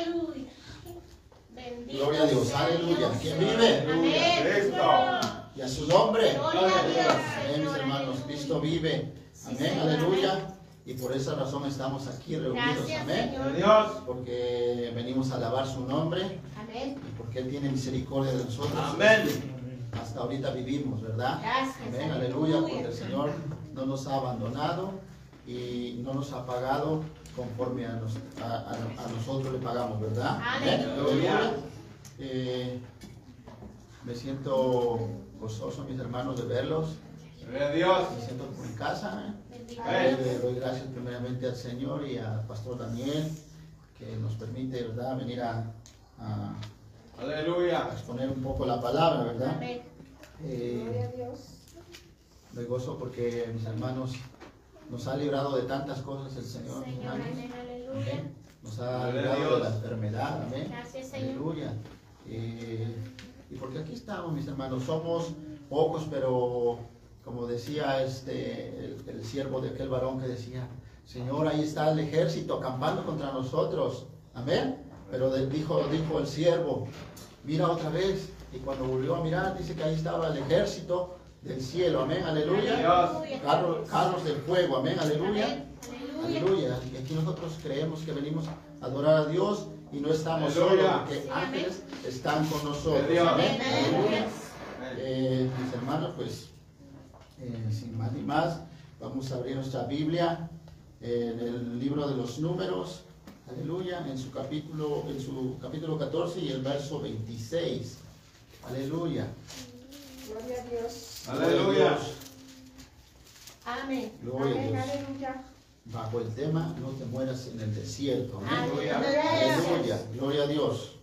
Aleluya. Bendito Gloria a Dios, aleluya. ¿Quién vive? Cristo. Y a su nombre. Gloria a Dios, Amén, mis hermanos. Cristo vive. Amén, aleluya. Y por esa razón estamos aquí reunidos. Amén. Porque venimos a alabar su nombre Amén. y porque Él tiene misericordia de nosotros. Amén. Hasta ahorita vivimos, ¿verdad? Gracias, Amén, aleluya, porque el Señor no nos ha abandonado y no nos ha pagado conforme a, nos- a- a- a nosotros le pagamos, ¿verdad? Amén. aleluya. Eh, me siento gozoso, mis hermanos, de verlos. Gloria a Dios. Me siento como en casa. ¿eh? Le doy gracias primeramente al Señor y al pastor Daniel que nos permite, ¿verdad?, venir a, a- a Aleluya. exponer un poco la palabra, ¿verdad? Amén. Eh, Gloria a Dios. Me gozo porque mis hermanos nos ha librado de tantas cosas el Señor. Señor, amén, aleluya. Amén. Nos ha librado de la enfermedad. Amén. Gracias, Señor. Aleluya. Eh, y porque aquí estamos, mis hermanos, somos pocos, pero como decía este el, el siervo de aquel varón que decía, Señor, ahí está el ejército acampando contra nosotros. Amén. Pero de- dijo, dijo el siervo, mira otra vez. Y cuando volvió a mirar, dice que ahí estaba el ejército del cielo. Amén. Aleluya. Aleluya. Carros, carros del fuego. Amén. Aleluya. Aleluya. Y aquí nosotros creemos que venimos a adorar a Dios y no estamos solos porque ángeles están con nosotros. Amén. Aleluya. Eh, mis hermanos, pues eh, sin más ni más, vamos a abrir nuestra Biblia en el libro de los números. Aleluya. En su capítulo, en su capítulo 14 y el verso 26. Aleluya. Gloria a Dios. Aleluya. Amén. Gloria a Amén, Dios. aleluya. Bajo el tema, no te mueras en el desierto. Amén. Aleluya. Aleluya. Gloria a Dios.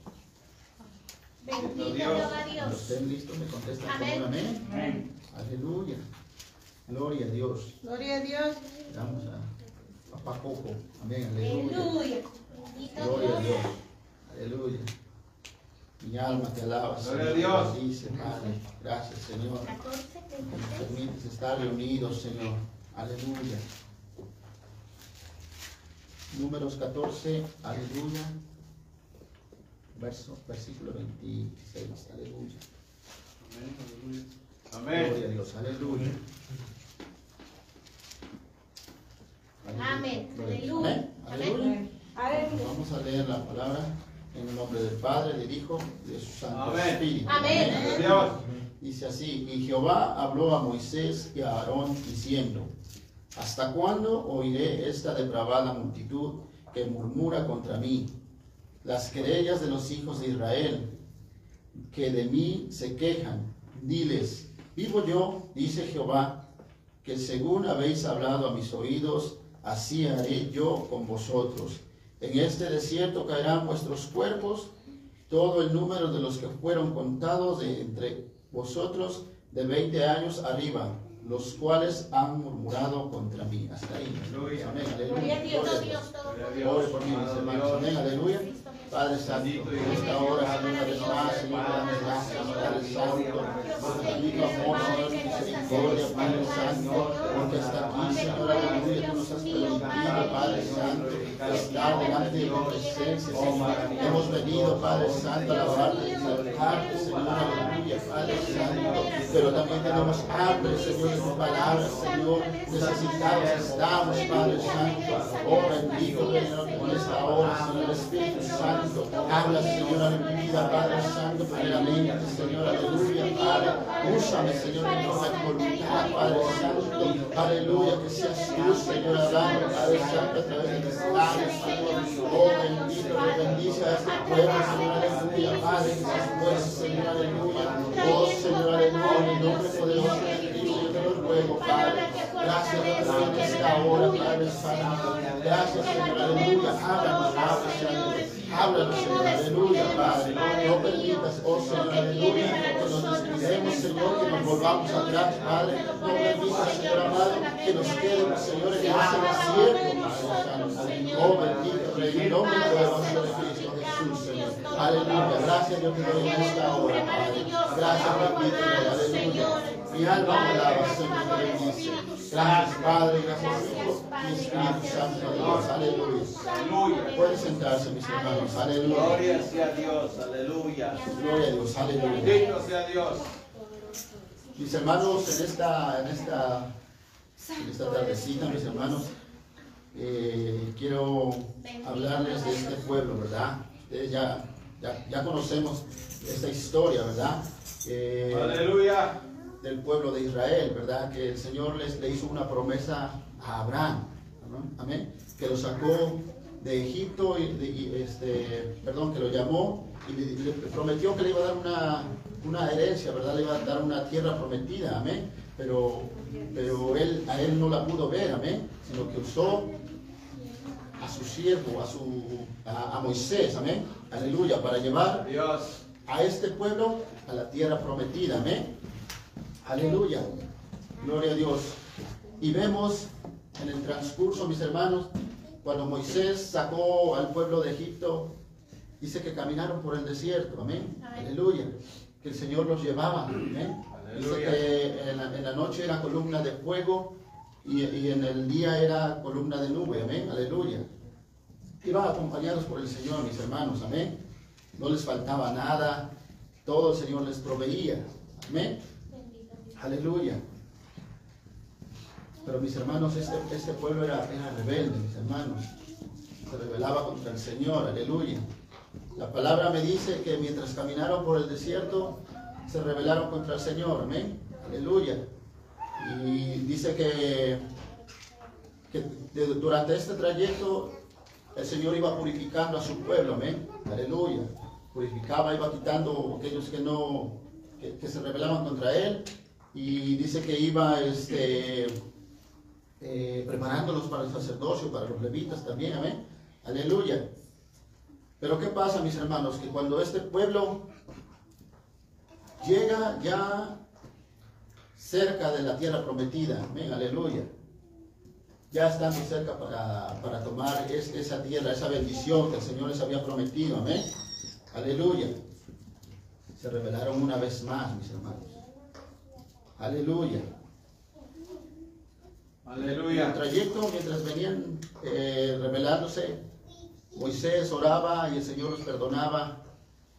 Bendito Dios. Dios. estén listos, me contestan con Amén. un amén. Amén. Aleluya. Gloria a Dios. Gloria a Dios. Damos a Papá Coco. Amén. Aleluya. Aleluya. Bendito Gloria a Dios. Dios. Aleluya. Mi alma te alaba, Gloria a Señor. Dios. Bendice, Padre. Gracias, Señor. 14, Que nos 26. permites estar reunidos, Señor. Aleluya. Números 14, aleluya. Verso, versículo 26, aleluya. Amén. Gloria a Dios, aleluya. Amén, Gloria a Dios. aleluya. Amén, aleluya. Amén. Aleluya. Vamos a leer la palabra en el nombre del Padre, del Hijo y de su Santo Amén. Espíritu. Amén. Gloria a Dios. Dice así, y Jehová habló a Moisés y a Aarón diciendo, ¿hasta cuándo oiré esta depravada multitud que murmura contra mí? Las querellas de los hijos de Israel, que de mí se quejan. Diles, vivo yo, dice Jehová, que según habéis hablado a mis oídos, así haré yo con vosotros. En este desierto caerán vuestros cuerpos, todo el número de los que fueron contados de entre vosotros de 20 años arriba, los cuales han murmurado contra mí. Hasta ahí. Aleluya. Amén. Gloria a Dios, Gloria a Dios Gloria a Todopoderoso. Ore por mí, mis hermanos. Amén. Aleluya. Padre Santo, en esta hora, Señor, vez más, Señor, damos gracias, Padre Santo, por tu bendito amor, Señor, misericordia, Padre Santo, porque hasta aquí, Señor, aleluya, tú nos has permitido, Padre Santo, estar delante de tu presencia, Señor. Hemos venido, Padre Santo, a alabarte y exaltarte, Señor, aleluya, Padre Santo, pero también tenemos hambre, Señor, de tu palabra, Señor, necesitados estamos, Padre Santo, oh bendito, Señor, con esta hora, Señor, Espíritu Santo, habla, Señor, a mi vida, Padre Santo, primeramente, Señor, aleluya, Padre, úsame, Señor, en toda voluntad, Padre Santo, aleluya, que seas tú, Señor, hablando, Padre Santo, a través de mis labios, Señor, oh bendito, que bendice a este pueblo, Señor, aleluya, Padre, que se esfuerce, Señor, aleluya, oh Señor, aleluya, en nombre poderoso de Cristo, yo te lo ruego, Padre, gracias, en esta hora, Padre Santo, gracias, Señor, aleluya, háblanos, Padre Santo, háblanos, Señor, aleluya, Padre, no permitas, oh Señor, aleluya, que nos descuidemos, Señor, que nos volvamos atrás, Padre, no permitas, Señor amado, que nos quedemos, Señor, en ese desierto, Padre Santo, oh bendito Rey, en nombre poderoso de Cristo Jesús, Señor, aleluya, gracias, Dios, doy en esta hora, Padre, gracias, bendito Rey, aleluya, mi alma me alaba, Señor, te bendice, gracias, Padre, gracias, Hijo, y Espíritu Santo, Dios, aleluya. Aleluya. Puede sentarse, mis hermanos. Aleluya. Gloria sea Dios. Aleluya. Gloria a Dios. Aleluya. Bendito sea Dios. Mis hermanos, en esta, en esta, en esta tardecita, mis hermanos, eh, quiero hablarles de este pueblo, ¿verdad? Ustedes ya, ya, ya conocemos esta historia, ¿verdad? Eh, Aleluya. Del pueblo de Israel, ¿verdad? Que el Señor les le hizo una promesa a Abraham, ¿no? amén, que lo sacó de Egipto y, de- y, este, perdón, que lo llamó y le, le prometió que le iba a dar una, una herencia, ¿verdad? Le iba a dar una tierra prometida, amén. Pero, pero él, a él no la pudo ver, amén, sino que usó a su siervo, a, su, a, a Moisés, amén, aleluya, para llevar a este pueblo a la tierra prometida. Amén. Aleluya. Gloria a Dios. Y vemos en el transcurso, mis hermanos, cuando Moisés sacó al pueblo de Egipto, dice que caminaron por el desierto. Amén. Amén. Aleluya. Que el Señor los llevaba. Amén. Dice que en la, en la noche era columna de fuego y, y en el día era columna de nube. Amén. Aleluya. Iban acompañados por el Señor, mis hermanos. Amén. No les faltaba nada. Todo el Señor les proveía. Amén. Aleluya. Pero mis hermanos, este, este pueblo era, era rebelde, mis hermanos. Se rebelaba contra el Señor. Aleluya. La palabra me dice que mientras caminaron por el desierto, se rebelaron contra el Señor. Amén. Aleluya. Y dice que, que durante este trayecto el Señor iba purificando a su pueblo. Amén. Aleluya. Purificaba, iba quitando aquellos que no, que se rebelaban contra él. Y dice que iba este, eh, preparándolos para el sacerdocio, para los levitas también. Amén. Aleluya. Pero ¿qué pasa, mis hermanos? Que cuando este pueblo llega ya cerca de la tierra prometida, amén, aleluya. Ya estando cerca para, para tomar es- esa tierra, esa bendición que el Señor les había prometido, amén, aleluya. Se revelaron una vez más, mis hermanos. Aleluya. En el Aleluya. trayecto, mientras venían eh, revelándose, Moisés oraba y el Señor los perdonaba,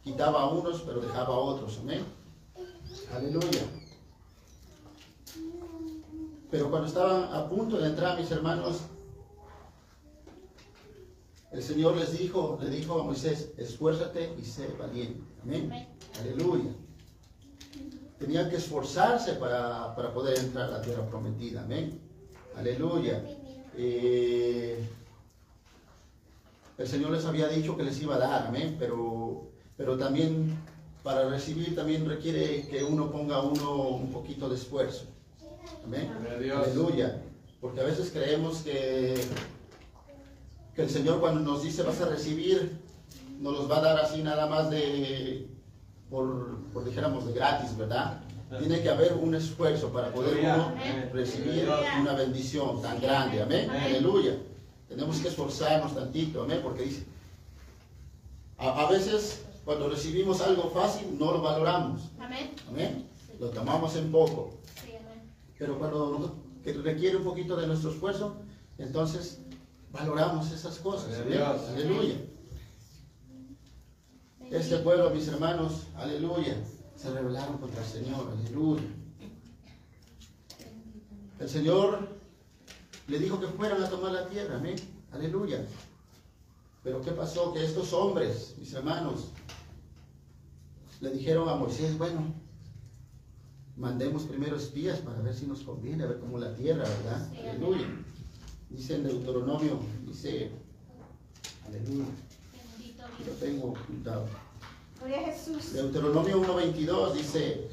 quitaba a unos, pero dejaba a otros. Amén. Aleluya. Pero cuando estaban a punto de entrar, mis hermanos, el Señor les dijo, le dijo a Moisés, esfuérzate y sé valiente. Amén. Aleluya. Tenían que esforzarse para, para poder entrar a la tierra prometida. Amén. Aleluya. Eh, el Señor les había dicho que les iba a dar, amén, pero, pero también para recibir también requiere que uno ponga uno un poquito de esfuerzo. Amén. Aleluya. Porque a veces creemos que, que el Señor cuando nos dice vas a recibir, nos los va a dar así nada más de, por, por dijéramos, de gratis, ¿verdad? Tiene que haber un esfuerzo para poder Aleluya. uno recibir Aleluya. una bendición tan grande, amén. Aleluya. Tenemos que esforzarnos tantito, amén, porque dice, a, a veces cuando recibimos algo fácil no lo valoramos, Amén. amén. Lo tomamos en poco. Sí, amén. Pero cuando que requiere un poquito de nuestro esfuerzo, entonces valoramos esas cosas. Gloria a ¿amén? Dios. Aleluya. Este pueblo, mis hermanos, aleluya, se rebelaron contra el Señor, aleluya. El Señor le dijo que fueran a tomar la tierra, amén, aleluya. Pero ¿qué pasó? Que estos hombres, mis hermanos, le dijeron a Moisés, bueno, mandemos primero espías para ver si nos conviene, a ver cómo la tierra, ¿verdad? Aleluya. Dice en Deuteronomio, dice, aleluya, lo tengo apuntado. Gloria a Jesús. Deuteronomio 1.22 dice,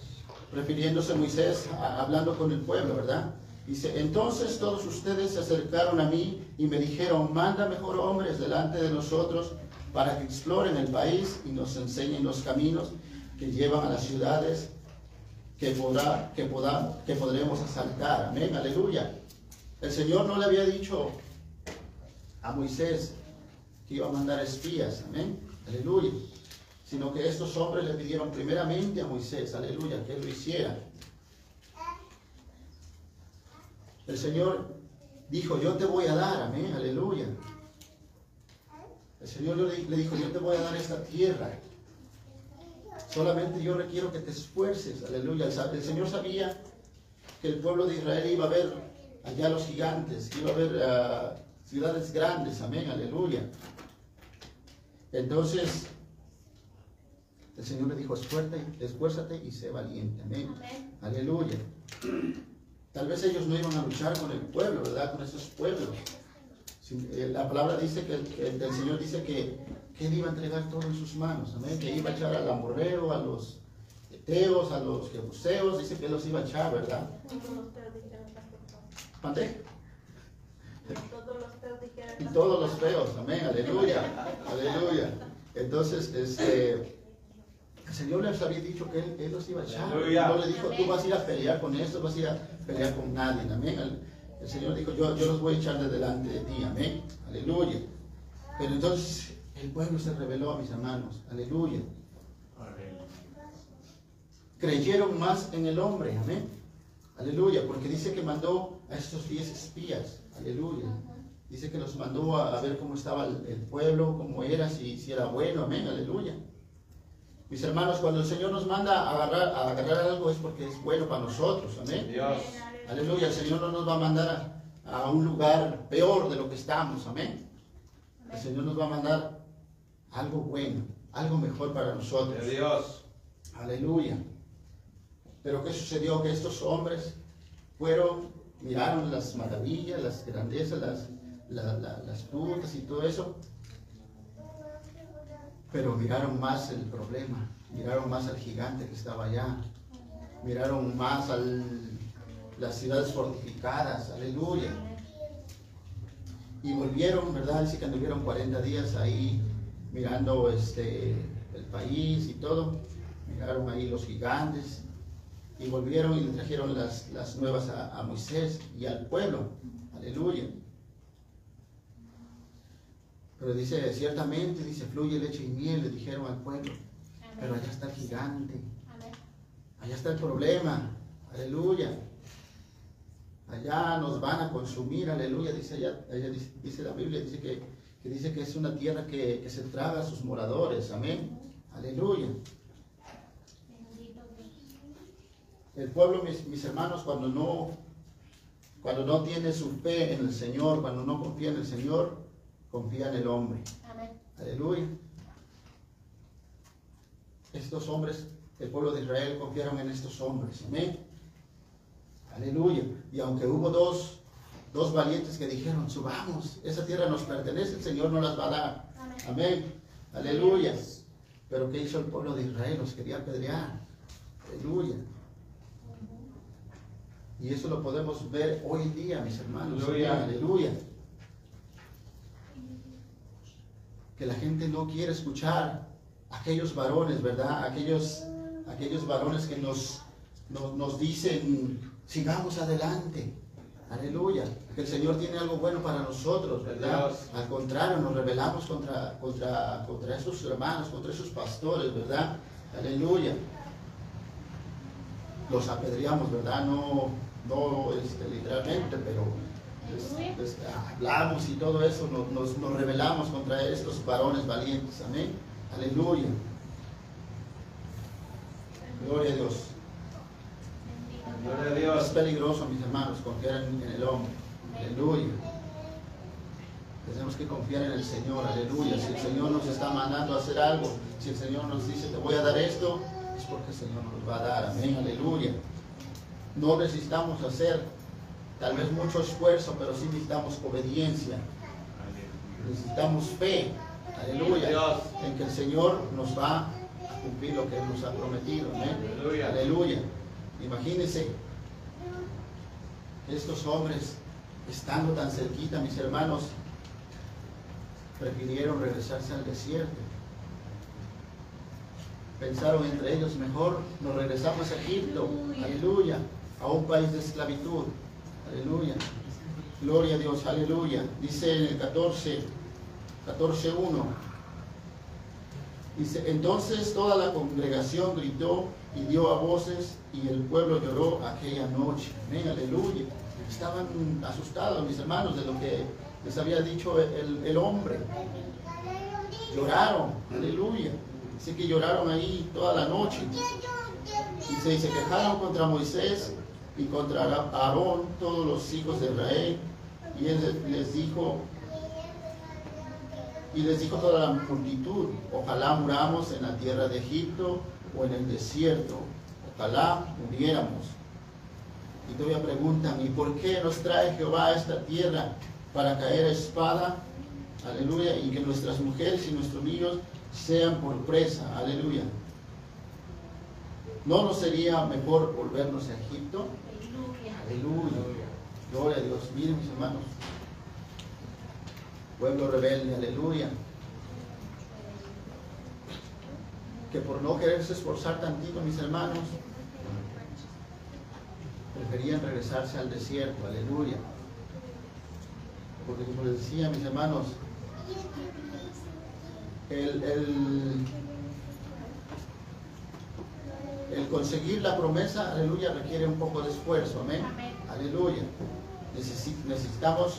refiriéndose a Moisés, a- hablando con el pueblo, ¿verdad? Dice, entonces todos ustedes se acercaron a mí y me dijeron, manda mejor hombres delante de nosotros para que exploren el país y nos enseñen los caminos que llevan a las ciudades que, podrá, que, poda- que podremos asaltar. Amén, aleluya. El Señor no le había dicho a Moisés que iba a mandar espías, amén, aleluya. Sino que estos hombres le pidieron primeramente a Moisés, aleluya, que él lo hiciera. El Señor dijo, yo te voy a dar, amén, aleluya. El Señor le, dijo, yo te voy a dar esta tierra. Solamente yo requiero que te esfuerces, aleluya. El, Señor sabía que el pueblo de Israel iba a ver allá los gigantes, iba a ver ah, ciudades grandes, amén, aleluya. Entonces, el Señor le dijo, esfuérzate, esfuérzate y sé valiente, amén. Amén. Aleluya. Tal vez ellos no iban a luchar con el pueblo, ¿verdad? Con esos pueblos. Eh, La palabra dice que el, Señor dice que, que Él iba a entregar todo en sus manos, amén. Que iba a echar al amorreo, a los eteos, a los jebuseos, dice que Él los iba a echar, ¿verdad? ¿Mandé? Todos los Y todos los feos, amén, aleluya, aleluya. Entonces, este, el Señor les había dicho que Él, él los iba a echar. No le dijo, tú vas a ir a pelear con estos, vas a ir a pelear con nadie, amén. El, el Señor dijo, yo, yo los voy a echar de delante de ti, amén, aleluya. Pero entonces el pueblo se rebeló a mis hermanos, aleluya. Creyeron más en el hombre, amén. Aleluya, porque dice que mandó a estos diez espías, aleluya. Dice que los mandó a, a ver cómo estaba el, el pueblo, cómo era, si, si era bueno, amén, aleluya. Mis hermanos, cuando el Señor nos manda a agarrar, a agarrar algo es porque es bueno para nosotros, amén. Dios. Aleluya, el Señor no nos va a mandar a, a un lugar peor de lo que estamos, amén. El Señor nos va a mandar algo bueno, algo mejor para nosotros. Dios. Aleluya. Pero ¿qué sucedió? Que estos hombres fueron, miraron las maravillas, las grandezas, las, la- la- las frutas y todo eso, pero miraron más el problema, miraron más al gigante que estaba allá, miraron más a las ciudades fortificadas, aleluya. Y volvieron, ¿verdad? Dice que anduvieron 40 días ahí mirando este, el país y todo. Miraron ahí los gigantes y volvieron y le trajeron las, las nuevas a Moisés y al pueblo. Aleluya. Pero dice, ciertamente, dice, fluye leche y miel, le dijeron al pueblo. Pero allá está el gigante. Amén. Allá está el problema. Aleluya. Allá nos van a consumir. Aleluya. Dice allá, allá dice, dice la Biblia, dice que, que dice que es una tierra que, que se traga a sus moradores. Amén. Aleluya. El pueblo, mis, mis hermanos, cuando no, cuando no tiene su fe en el Señor, cuando no confía en el Señor, confía en el hombre. Amén. Aleluya. Estos hombres, el pueblo de Israel confiaron en estos hombres. Amén. Aleluya. Y aunque hubo dos, dos valientes que dijeron, subamos, esa tierra nos pertenece, el Señor no las va a dar. Amén. Amén. Aleluya. Pero ¿qué hizo el pueblo de Israel? Los quería apedrear. Aleluya. Y eso lo podemos ver hoy día, mis hermanos. Aleluya. Aleluya. Que la gente no quiere escuchar aquellos varones, ¿verdad? Aquellos, aquellos varones que nos, nos, nos dicen, sigamos adelante. Aleluya. Que el Señor tiene algo bueno para nosotros, ¿verdad? Dios. Al contrario, nos rebelamos contra, contra, contra esos hermanos, contra esos pastores, ¿verdad? Aleluya. Los apedreamos, ¿verdad? No, no este, literalmente, pero les- les hablamos y todo eso, nos, nos, nos rebelamos contra estos varones valientes. Amén. Aleluya. Gloria a Dios. Gloria a Es Dios. peligroso, mis hermanos, confiar en, en el hombre. Aleluya. Tenemos que confiar en el Señor, aleluya. Si el Señor nos está mandando a hacer algo, si el Señor nos dice, te voy a dar esto, es porque el Señor nos va a dar. Amén, aleluya. No necesitamos hacer tal vez mucho esfuerzo, pero sí necesitamos obediencia. Necesitamos fe, aleluya, Dios. en que el Señor nos va a cumplir lo que Él nos ha prometido. Aleluya. Imagínense estos hombres, estando tan cerquita, mis hermanos, prefirieron regresarse al desierto. Pensaron entre ellos, mejor nos regresamos a Egipto, aleluya, a un país de esclavitud, aleluya. Gloria a Dios, aleluya. Dice en el 14, 14.1. Dice, entonces toda la congregación gritó y dio a voces y el pueblo lloró aquella noche. Aleluya. Estaban asustados mis hermanos de lo que les había dicho el, el hombre. Lloraron, aleluya. Dice que lloraron ahí toda la noche. Y se quejaron contra Moisés y contra Aarón, todos los hijos de Israel. Y él les dijo, y les dijo toda la multitud, ojalá muramos en la tierra de Egipto o en el desierto, ojalá muriéramos. Y todavía preguntan, ¿y por qué nos trae Jehová a esta tierra para caer a espada? Aleluya, y que nuestras mujeres y nuestros niños sean por presa, aleluya. ¿No nos sería mejor volvernos a Egipto? Aleluya. Gloria a Dios. Miren mis hermanos. Pueblo rebelde, aleluya. Que por no quererse esforzar tantito, mis hermanos, preferían regresarse al desierto, aleluya. Porque como les decía, mis hermanos, el, el, el conseguir la promesa, aleluya, requiere un poco de esfuerzo, amén. Amén. Aleluya. Necesi- necesitamos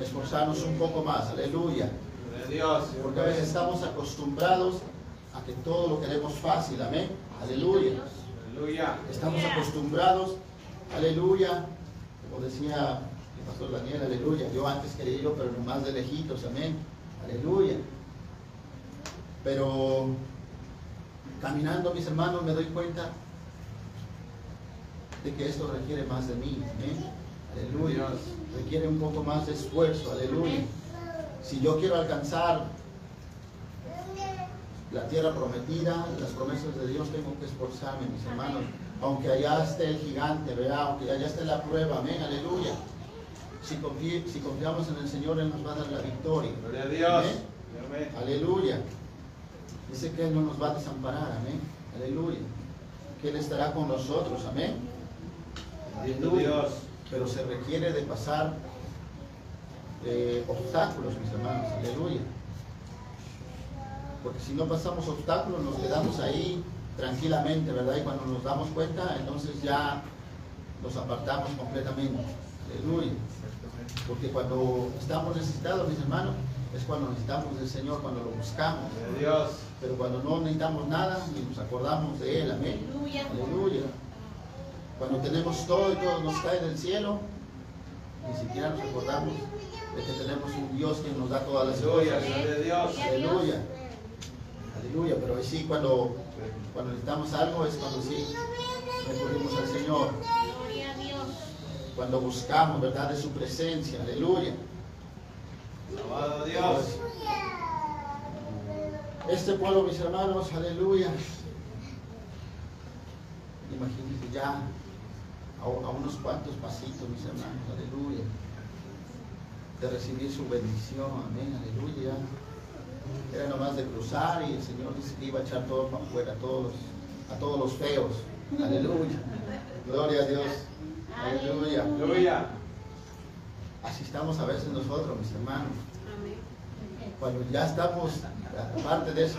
esforzarnos un poco más, aleluya. Gloria a Dios. Porque a veces estamos acostumbrados a que todo lo queremos fácil, amén. Aleluya. Aleluya. Estamos acostumbrados, aleluya, como decía el pastor Daniel, aleluya. Yo antes quería yo, pero más de lejitos, amén. Aleluya. Pero caminando, mis hermanos, me doy cuenta de que esto requiere más de mí, amén. Aleluya. Requiere un poco más de esfuerzo, aleluya. Si yo quiero alcanzar la tierra prometida, las promesas de Dios, tengo que esforzarme, mis hermanos. Aunque allá esté el gigante, ¿verdad? Aunque allá esté la prueba, amén, aleluya. Si, confí- si confiamos en el Señor, Él nos va a dar la victoria. Gloria a Dios. Amén. Amén. Aleluya. Dice que Él no nos va a desamparar, amén. Aleluya. Que Él estará con nosotros, amén. Bendito Dios. Pero se requiere de pasar eh, obstáculos, mis hermanos, aleluya. Porque si no pasamos obstáculos, nos quedamos ahí tranquilamente, ¿verdad? Y cuando nos damos cuenta, entonces ya nos apartamos completamente, aleluya. Porque cuando estamos necesitados, mis hermanos, es cuando necesitamos del Señor, cuando lo buscamos. Dios. Pero cuando no necesitamos nada, ni nos acordamos de Él, amén. Aleluya. Aleluya. Cuando tenemos todo y todo nos cae del cielo, ni siquiera nos acordamos de que tenemos un Dios que nos da todas las Aleluya. cosas. Gloria a Dios. Aleluya. Aleluya. Pero sí, cuando, cuando necesitamos algo, es cuando sí recurrimos al Señor. Gloria a Dios. Cuando buscamos, ¿verdad?, de su presencia. Aleluya. Alabado a Dios. Este pueblo, mis hermanos, aleluya. Imagínense ya a, a unos cuantos pasitos, mis hermanos, aleluya. De recibir su bendición, amén, aleluya. Era nomás de cruzar y el Señor dice que iba a echar todo para afuera, a todos, a todos los feos. Aleluya. Gloria a Dios. Aleluya. Aleluya. Así estamos a veces nosotros, mis hermanos. Amén. Cuando ya estamos, aparte de eso,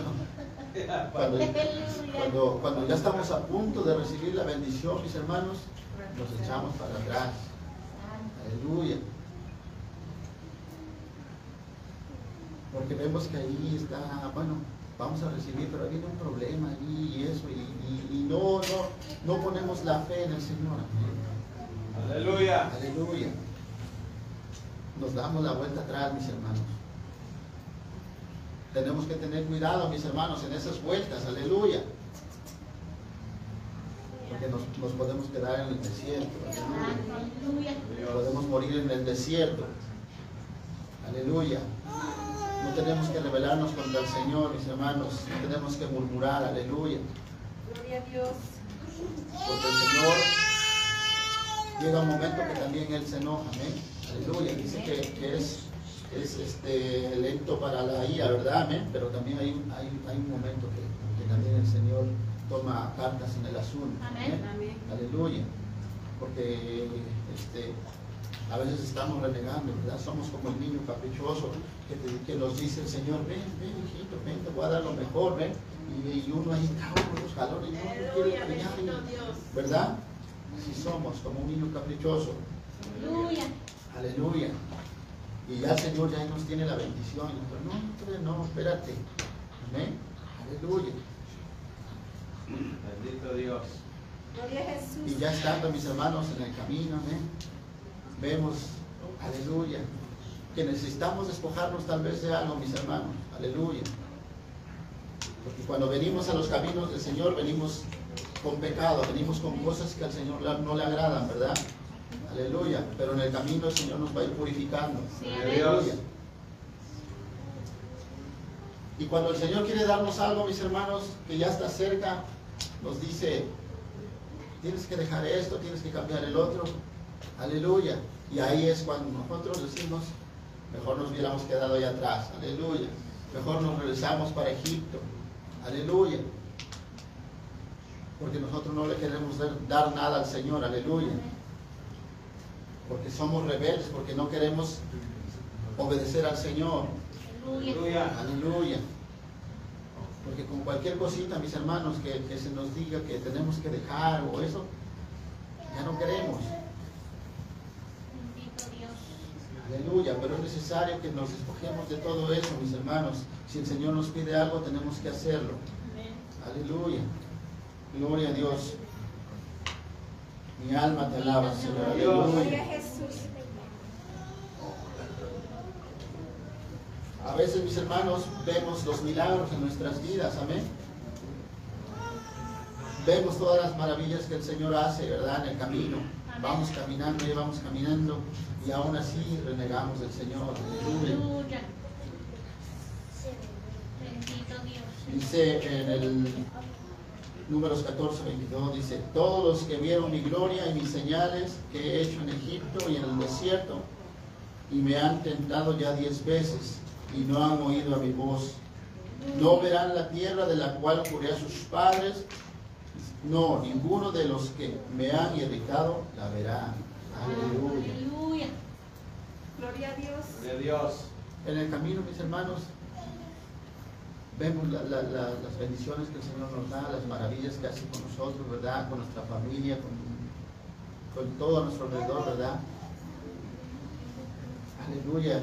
Cuando, cuando, cuando ya estamos a punto de recibir la bendición, mis hermanos, nos echamos para atrás. Aleluya. Porque vemos que ahí está, bueno, vamos a recibir, pero viene un problema ahí y eso, y, y- y no, no, no ponemos la fe en el Señor. Aleluya. Aleluya. Nos damos la vuelta atrás, mis hermanos. Tenemos que tener cuidado, mis hermanos, en esas vueltas. Aleluya. Porque nos, nos podemos quedar en el desierto. Aleluya. Podemos morir en el desierto. Aleluya. No tenemos que rebelarnos contra el Señor, mis hermanos. No tenemos que murmurar. Aleluya. Gloria a Dios. Porque el Señor llega un momento que también Él se enoja, amén. Aleluya. Dice que, que es, es este, lento para la ira, ¿verdad? Amén. Pero también hay, un- hay, hay un momento que, que también el Señor toma cartas en el asunto. Amén. Amén. Aleluya. Porque este, a veces estamos renegando, ¿verdad? Somos como el niño caprichoso que, te- que nos dice el Señor, ven, ven, hijito, ven, te voy a dar lo mejor, ven. Y, y uno ahí está con los jalones, no, no quiero pelear. ¿verdad? Así somos, como un niño caprichoso. Aleluya. Aleluya. Y ya el Señor ya nos tiene la bendición. Y nosotros, no, hombre, no, espérate. Amén. Aleluya. Bendito Dios. Gloria a Jesús. Y ya estando mis hermanos en el camino, amén. Vemos, aleluya, que necesitamos despojarnos tal vez de algo, mis hermanos. Aleluya. Porque cuando venimos a los caminos del Señor, venimos con pecado, venimos con cosas que al Señor no le agradan, ¿verdad? Aleluya. Pero en el camino el Señor nos va a ir purificando. Sí, Aleluya. Y cuando el Señor quiere darnos algo, mis hermanos, que ya está cerca, nos dice, tienes que dejar esto, tienes que cambiar el otro. Aleluya. Y ahí es cuando nosotros decimos, mejor nos hubiéramos quedado allá atrás. Aleluya. Mejor nos regresamos para Egipto. Aleluya. Porque nosotros no le queremos dar nada al Señor. Aleluya. Porque somos rebeldes, porque no queremos obedecer al Señor. Aleluya. Aleluya. Porque con cualquier cosita, mis hermanos, que, que se nos diga que tenemos que dejar o eso, ya no queremos. Aleluya. Pero es necesario que nos despojemos de todo eso, mis hermanos. Si el Señor nos pide algo, tenemos que hacerlo. Amén. Aleluya. Gloria a Dios. Mi alma te alaba, Señor. Dios. Gloria a Aleluya. A veces, mis hermanos, vemos los milagros en nuestras vidas. Amén. Vemos todas las maravillas que el Señor hace, ¿verdad? En el camino. Vamos caminando y vamos caminando y aún así renegamos del Señor. Aleluya. Aleluya. Bendito Dios. Dice en el números 14, 22, dice, todos los que vieron mi gloria y mis señales que he hecho en Egipto y en el desierto, y me han tentado ya diez veces, y no han oído a mi voz, no verán la tierra de la cual juré a sus padres, no, ninguno de los que me han irritado la verá. Aleluya. Aleluya. Gloria a Dios. Gloria a Dios. En el camino, mis hermanos, vemos la- la- la- las bendiciones que el Señor nos da, las maravillas que hace con nosotros, ¿verdad? Con nuestra familia, con, con todo a nuestro alrededor, ¿verdad? Aleluya.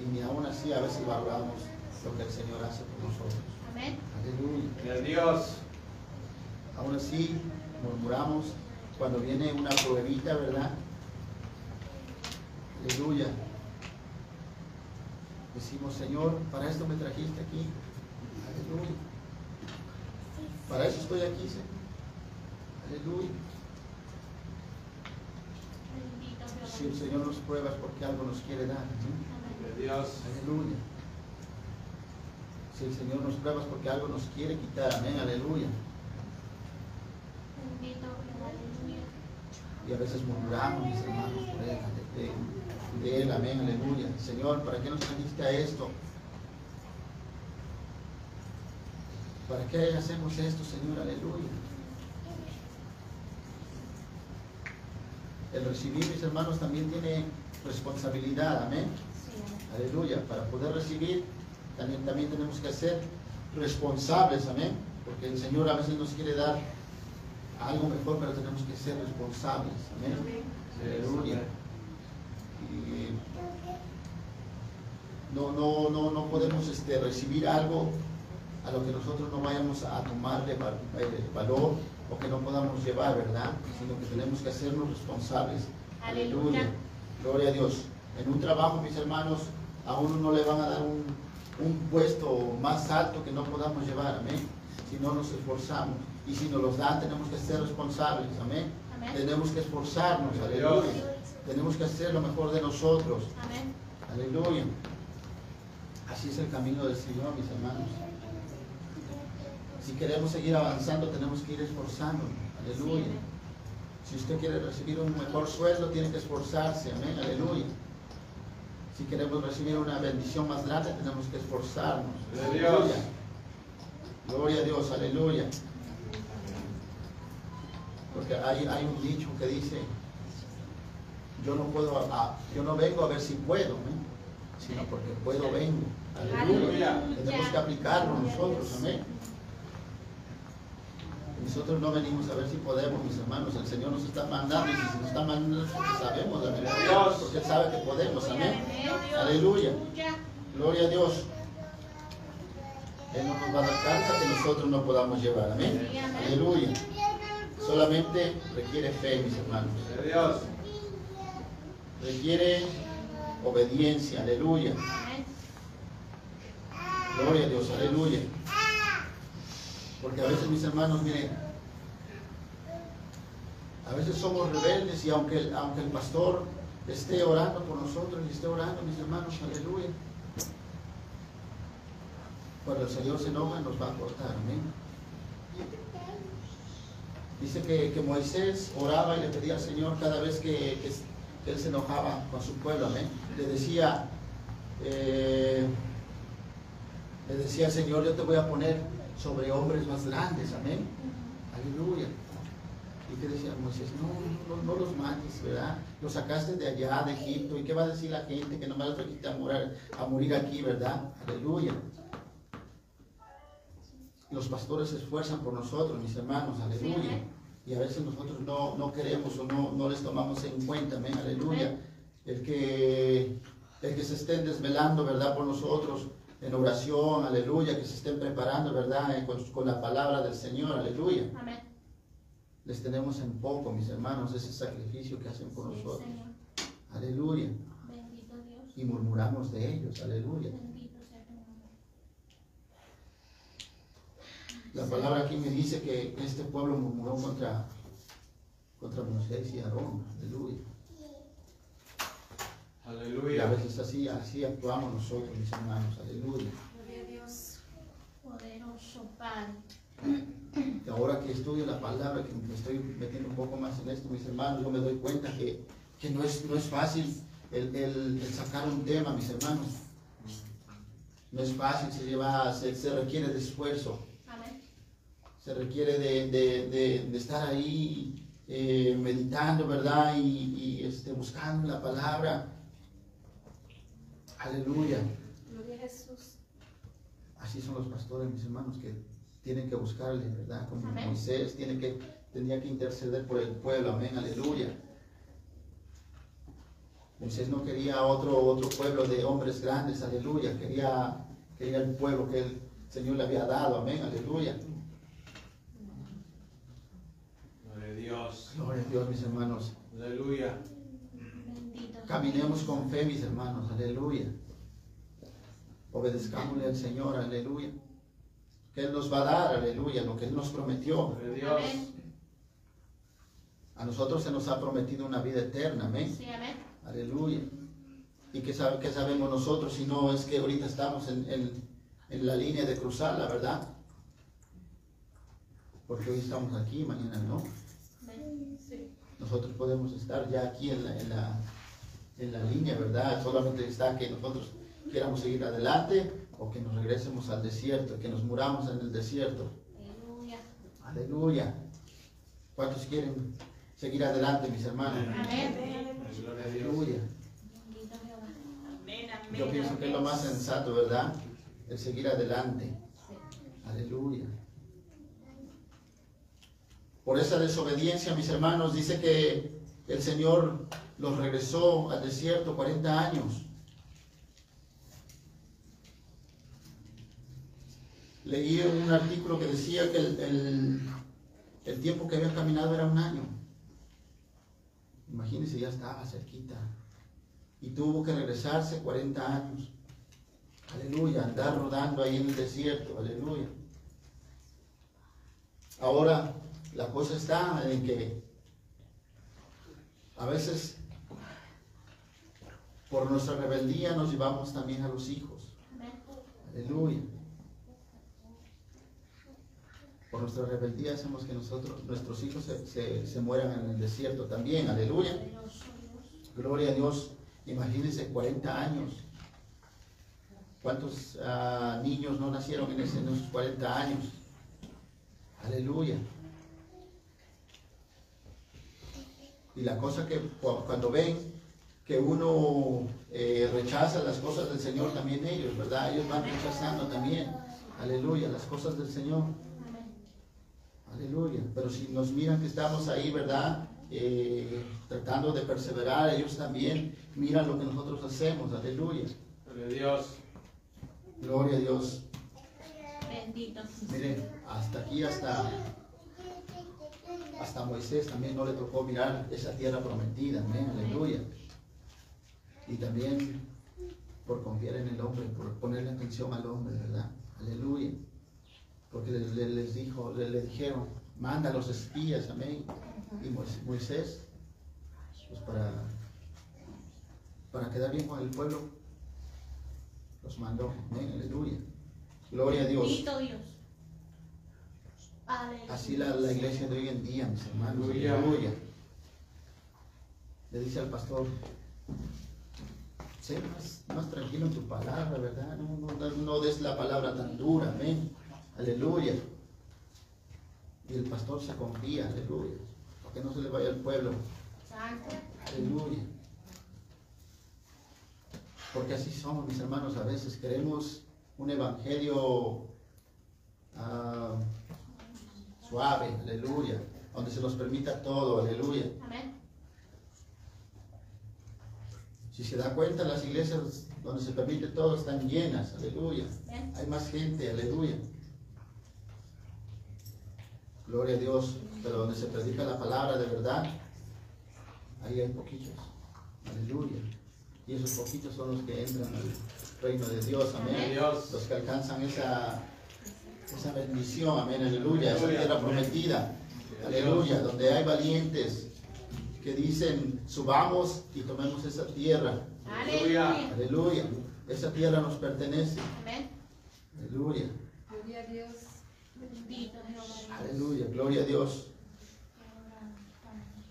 Y ni aún así a veces valoramos lo que el Señor hace con nosotros. Amén. Aleluya. Dios. Aún así murmuramos cuando viene una pruebita, ¿verdad? Aleluya. Decimos, Señor, para esto me trajiste aquí. Aleluya. Para eso estoy aquí, Señor. Aleluya. Si el Señor nos prueba es porque algo nos quiere dar. ¿sí? Dios. Aleluya. Si el Señor nos prueba es porque algo nos quiere quitar. Amén. Aleluya. Y a veces murmuramos, mis hermanos, por él, de, de- de él, amén, aleluya. Señor, ¿para qué nos trajiste a esto? ¿Para qué hacemos esto, Señor? Aleluya. El recibir, mis hermanos, también tiene responsabilidad, amén. Sí. Aleluya. Para poder recibir, también, también tenemos que ser responsables, amén. Porque el Señor a veces nos quiere dar algo mejor, pero tenemos que ser responsables, amén. Aleluya. Y no, no, no, no podemos este, recibir algo a lo que nosotros no vayamos a tomarle eh, valor o que no podamos llevar, ¿verdad? Sino que tenemos que hacernos responsables. Aleluya. Gloria a Dios. En un trabajo, mis hermanos, a uno no le van a dar un, un puesto más alto que no podamos llevar, amén. Si no nos esforzamos. Y si nos los dan, tenemos que ser responsables, amén. Amén. Tenemos que esforzarnos, aleluya. Tenemos que hacer lo mejor de nosotros, Amén. aleluya. Así es el camino del Señor, mis hermanos. Si queremos seguir avanzando, tenemos que ir esforzando, aleluya. Si usted quiere recibir un mejor sueldo, tiene que esforzarse, amén, aleluya. Si queremos recibir una bendición más grande, tenemos que esforzarnos. Aleluya. Gloria a Dios, aleluya. Porque hay, hay un dicho que dice, yo no puedo, a- yo no vengo a ver si puedo, amén, sino porque puedo vengo. Aleluya. Aleluya. Tenemos que aplicarlo nosotros, amén. Nosotros no venimos a ver si podemos, mis hermanos. El Señor nos está mandando y si nos está mandando, es porque sabemos la verdad. Dios. Porque Él sabe que podemos. Amén. Aleluya. Gloria a Dios. Él no nos va a dar carta que nosotros no podamos llevar. Amén. Aleluya. Solamente requiere fe, mis hermanos. Dios. Requiere obediencia. Aleluya. Gloria a Dios. Aleluya. Porque a veces, mis hermanos, miren, a veces somos rebeldes y aunque el, aunque el pastor esté orando por nosotros y esté orando, mis hermanos, aleluya. Cuando el Señor se enoja, nos va a cortar. Amén. Dice que, que Moisés oraba y le pedía al Señor cada vez que, que- él se enojaba con su pueblo. Amén. Le decía, eh, le decía Señor, yo te voy a poner sobre hombres más grandes. Amén. Aleluya. ¿Y qué decía Moisés? No, no, no los mates, ¿verdad? Los sacaste de allá, de Egipto. ¿Y qué va a decir la gente? Que nomás los trajiste a morir, a morir aquí, ¿verdad? Aleluya. Los pastores se esfuerzan por nosotros, mis hermanos, aleluya. Y a veces nosotros no, no queremos o no, no les tomamos en cuenta, amén, aleluya. El que, el que se estén desvelando, ¿verdad? Por nosotros en oración, aleluya. Que se estén preparando, ¿verdad? Con, con la palabra del Señor, aleluya. Amén. Les tenemos en poco, mis hermanos, ese sacrificio que hacen por Sí, nosotros. Señor. Aleluya. Bendito Dios. Y murmuramos de ellos, aleluya. Bendito sea tu nombre. La palabra aquí me dice que este pueblo murmuró contra, contra Moisés y Aarón, aleluya. Y a Aleluya. veces así, así actuamos nosotros, mis hermanos, aleluya. Gloria a Dios. Poderoso Padre. Y ahora que estudio la palabra, que me estoy metiendo un poco más en esto, mis hermanos, yo me doy cuenta que, que no, es, no es fácil el, el- el sacar un tema, mis hermanos. No es fácil, se, lleva, se, se requiere de esfuerzo, Amén. se requiere de, de- de- de estar ahí eh, meditando, ¿verdad? Y, y, este, buscando la palabra. Aleluya. Gloria a Jesús. Así son los pastores, mis hermanos, que tienen que buscarle, ¿verdad? Como Amén. Moisés tiene que, tenía que interceder por el pueblo, amén, aleluya. Moisés no quería otro, otro pueblo de hombres grandes, aleluya. Quería, quería el pueblo que el Señor le había dado, amén, aleluya. Gloria a Dios. Gloria a Dios, mis hermanos. Aleluya. Caminemos con fe, mis hermanos, aleluya. Obedezcámosle al Señor, aleluya. Que Él nos va a dar, aleluya, lo que Él nos prometió. Dios. Amén. A nosotros se nos ha prometido una vida eterna, amén. Sí, amén. Aleluya. ¿Y qué, sabe- qué sabemos nosotros si no es que ahorita estamos en, en- en la línea de cruzar, la verdad? Porque hoy estamos aquí, mañana no. Nosotros podemos estar ya aquí en la, en la, en la línea, ¿verdad? Solamente está que nosotros queramos seguir adelante o que nos regresemos al desierto, que nos muramos en el desierto. Aleluya. Aleluya. ¿Cuántos quieren seguir adelante, mis hermanos? Amén. Aleluya. Bendito Jehová. Amén, amén. Yo pienso que es lo más sensato, ¿verdad? El seguir adelante. Aleluya. Por esa desobediencia, mis hermanos, dice que el Señor los regresó al desierto 40 años. Leí un artículo que decía que el, el- tiempo que habían caminado era un año. Imagínense, ya estaba cerquita. Y tuvo que regresarse 40 años. Aleluya, andar rodando ahí en el desierto, aleluya. Ahora, la cosa está en que a veces por nuestra rebeldía nos llevamos también a los hijos. Aleluya. Por nuestra rebeldía hacemos que nosotros, nuestros hijos se, se- se mueran en el desierto también. Aleluya. Gloria a Dios. Imagínense 40 años. ¿Cuántos ah, niños no nacieron en esos 40 años? Aleluya. Y la cosa que cu- cuando ven que uno eh, rechaza las cosas del Señor, también ellos, ¿verdad? Ellos van rechazando también. Aleluya, las cosas del Señor. Amén. Aleluya. Pero si nos miran que estamos ahí, ¿verdad? Eh, tratando de perseverar, ellos también miran lo que nosotros hacemos. Aleluya. Gloria a Dios. Gloria a Dios. Bendito. Miren, hasta aquí, hasta, hasta Moisés también no le tocó mirar esa tierra prometida. Amén. Aleluya. Y también por confiar en el hombre, por ponerle atención al hombre, ¿verdad? Aleluya. Porque les, les- les dijo, les, les dijeron, manda a los espías, amén. Y Mois- Moisés, pues para, para quedar bien con el pueblo, los mandó, amén, aleluya. Gloria a Dios. Así la, la iglesia de hoy en día, mis hermanos. Aleluya. Aleluya. Le dice al pastor, sé más, más tranquilo en tu palabra, ¿verdad? No, no, no- no des la palabra tan dura, amén. Aleluya. Y el pastor se confía, aleluya. Para que no se le vaya al pueblo. Aleluya. Porque así somos, mis hermanos, a veces queremos un evangelio ah, suave, aleluya, donde se nos permita todo, aleluya. Amén. Si se da cuenta, las iglesias donde se permite todo están llenas, aleluya. Amén. Hay más gente, aleluya. Gloria a Dios. Pero donde se predica la palabra de verdad, ahí hay poquitos. Aleluya. Y esos poquitos son los que entran al reino de Dios. Amén. Dios. Los que alcanzan esa, esa bendición. Amén. Aleluya. Esa tierra prometida. Aleluya. Donde hay valientes que dicen, subamos y tomemos esa tierra. Aleluya. Aleluya. Esa tierra nos pertenece. Amén. Aleluya. Gloria a Dios. Bendito. Aleluya. Gloria a Dios.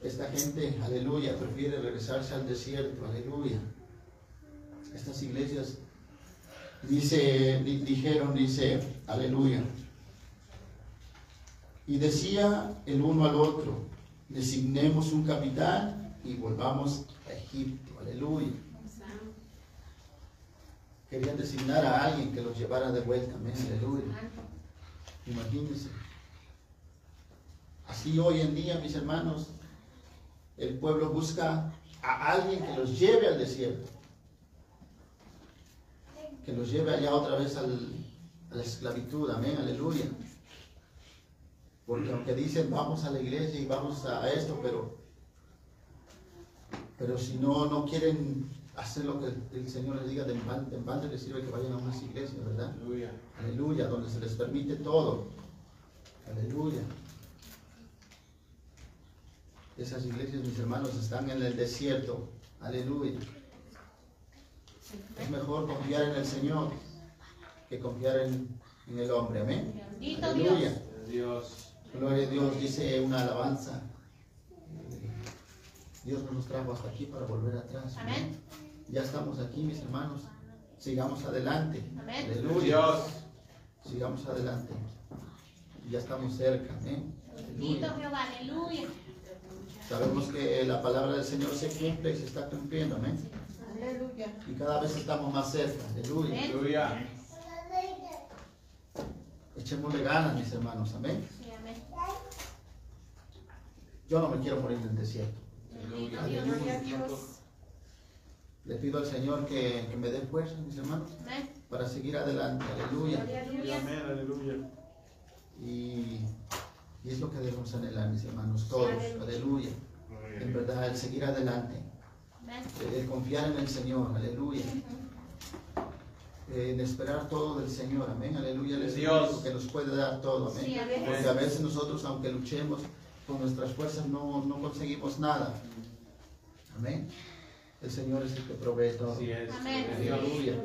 Esta gente, aleluya, prefiere regresarse al desierto. Aleluya. Estas iglesias dice, di- dijeron, dice, aleluya. Y decía el uno al otro, designemos un capitán y volvamos a Egipto. Aleluya. Querían designar a alguien que los llevara de vuelta. Amén. Aleluya. Imagínense. Así hoy en día, mis hermanos, el pueblo busca a alguien que los lleve al desierto. Que los lleve allá otra vez al- a la esclavitud. Amén, aleluya. Porque aunque dicen vamos a la iglesia y vamos a esto, pero, pero si no, no quieren hacer lo que el Señor les diga, de en balde les sirve que vayan a unas iglesias, ¿verdad? Aleluya. Aleluya, donde se les permite todo. Aleluya. Esas iglesias, mis hermanos, están en el desierto. Aleluya. Es mejor confiar en el Señor que confiar en, en el hombre. Amén. Aleluya. Dios. Gloria a Dios. Gloria a Dios, dice una alabanza. Dios no nos trajo hasta aquí para volver atrás. Amén. Ya estamos aquí, mis hermanos. Sigamos adelante. Amén. Aleluya. Dios. Sigamos adelante. Ya estamos cerca. Amén. Aleluya. Jehová. Aleluya. Sabemos que la palabra del Señor se cumple y se está cumpliendo. Amén. Aleluya. Y cada vez estamos más cerca. Aleluya. Amén. Aleluya. Echémosle ganas, mis hermanos. Amén. Sí, amén. Yo no me quiero morir en el desierto. Aleluya. Le pido al Señor que, que me dé fuerza, mis hermanos, Amén. para seguir adelante. Aleluya. Gloria a Dios. Aleluya. aleluya. Y, y es lo que debemos anhelar, mis hermanos, todos. Aleluya. En verdad, el seguir adelante. El confiar en el Señor, aleluya. En esperar todo del Señor, amén, aleluya. El Dios. que nos puede dar todo, Sí, amén. Porque a veces nosotros, aunque luchemos con nuestras fuerzas, no, no conseguimos nada. Amén. El Señor es el que provee todo. Es. Amén. Aleluya.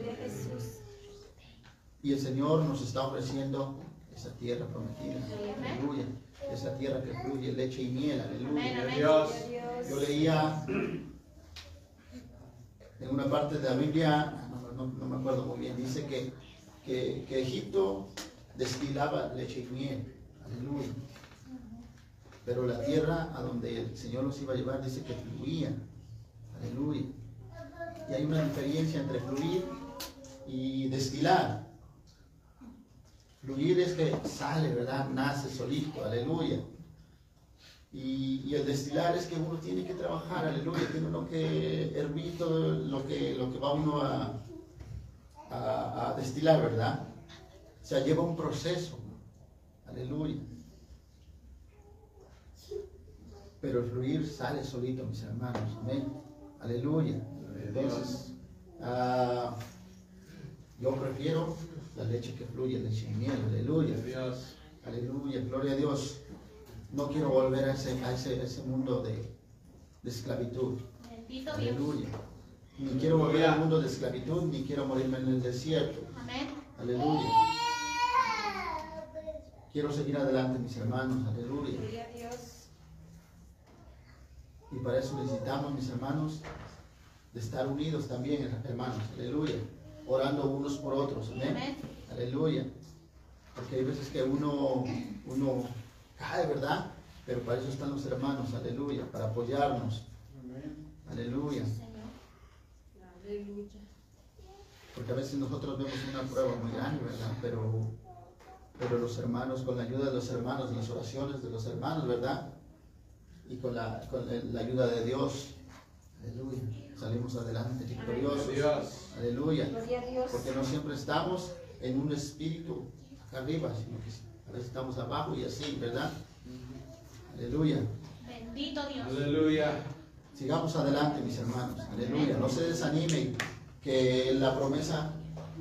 Y el Señor nos está ofreciendo esa tierra prometida. Amén. Aleluya. Esa tierra que fluye leche y miel. Aleluya. amén. Dios. Yo leía en una parte de la Biblia, no, me acuerdo muy bien, dice que, que, que Egipto destilaba leche y miel. Aleluya. Pero la tierra a donde el Señor los iba a llevar dice que fluía. Aleluya. Y hay una diferencia entre fluir y destilar. Fluir es que sale, ¿verdad? Nace solito, aleluya. Y, y el destilar es que uno tiene que trabajar, aleluya, tiene uno que hervir todo lo que, lo que va uno a, a, a destilar, ¿verdad? O sea, lleva un proceso, aleluya. Pero el fluir sale solito, mis hermanos, amén, aleluya. Entonces, ah, yo prefiero la leche que fluye, leche y miel, aleluya. Aleluya, gloria a Dios. No quiero volver a ese, a ese, a ese mundo de, de esclavitud. Bendito. Aleluya. Ni quiero volver al mundo de esclavitud, ni quiero morirme en el desierto. Amén. Aleluya. Quiero seguir adelante, mis hermanos. Aleluya. Gloria a Dios. Y para eso necesitamos, mis hermanos, de estar unidos también, hermanos. Aleluya. Orando unos por otros. Amén. Amén. Aleluya. Porque hay veces que uno, uno cae, ¿verdad? Pero para eso están los hermanos, aleluya, para apoyarnos. Aleluya. Señor. Aleluya. Porque a veces nosotros vemos una prueba muy grande, ¿verdad? Pero, pero los hermanos, con la ayuda de los hermanos, de las oraciones de los hermanos, ¿verdad? Y con la, con la ayuda de Dios, aleluya, salimos adelante victoriosos. Gloria a Dios. Aleluya. Gloria a Dios. Porque no siempre estamos en un espíritu acá arriba, sino que veces estamos abajo y así, ¿verdad? Aleluya. Bendito Dios. Aleluya. Sigamos adelante, mis hermanos. Aleluya. No se desanimen, que la promesa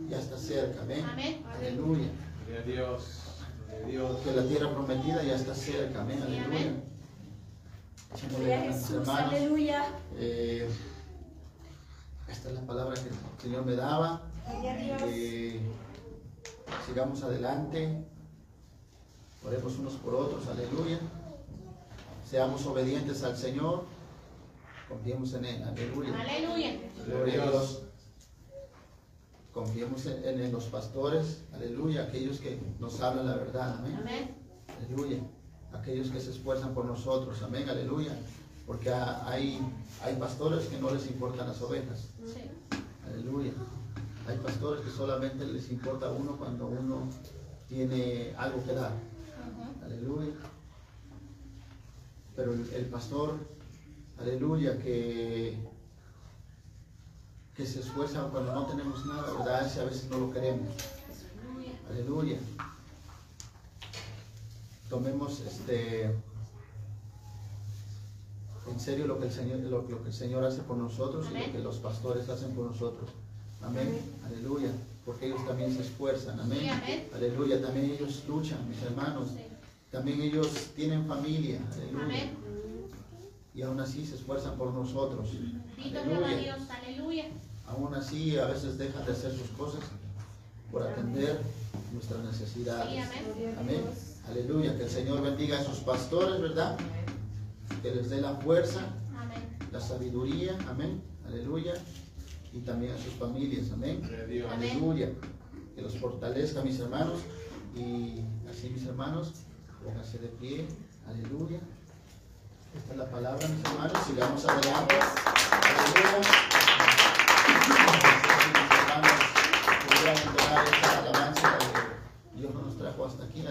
ya está cerca. Amén. Amén. Aleluya. Gloria a Dios. Gloria a Dios. Que la tierra prometida ya está cerca. Amén. Sí, Aleluya. amén. Gloria a Jesús. hermanos. Aleluya. Eh, esta es la palabra que el Señor me daba. Gloria a Dios. Eh, sigamos adelante. Oremos unos por otros. Aleluya. Seamos obedientes al Señor. Confiemos en Él. Aleluya. Aleluya. Gloria a Dios. Confiemos en, en- en los pastores. Aleluya. Aquellos que nos hablan la verdad. Amén. Amén. Aleluya. Aquellos que se esfuerzan por nosotros. Amén. Aleluya. Porque ha- hay, hay pastores que no les importan las ovejas. Sí. Aleluya. Hay pastores que solamente les importa a uno cuando uno tiene algo que dar. Aleluya. Pero el, el pastor, aleluya, que, que se esfuerza cuando no tenemos nada, ¿verdad? Ese a veces no lo queremos. Aleluya. Tomemos este en serio lo que el Señor, lo, lo que el Señor hace por nosotros y lo que los pastores hacen por nosotros. Amén. Aleluya. Porque ellos también se esfuerzan. Amén. Sí. Aleluya. También ellos luchan, mis hermanos. Sí. También ellos tienen familia. Aleluya. Amén. Y aún así se esfuerzan por nosotros. Aleluya. Dios. Aleluya. Aún así a veces dejan de hacer sus cosas por atender nuestras necesidades. Sí, amén. Aleluya. Que el Señor bendiga a sus pastores, ¿verdad? Que les dé la fuerza, Amén. la sabiduría. Amén. Aleluya. Y también a sus familias. Amén. Aleluya. Que los fortalezca, mis hermanos. Y así, mis hermanos, Pónganse de pie. Aleluya. Esta es la palabra, mis hermanos. Sigamos adelante. Aleluya. Mis hermanos, alabanza que Dios nos trajo hasta aquí.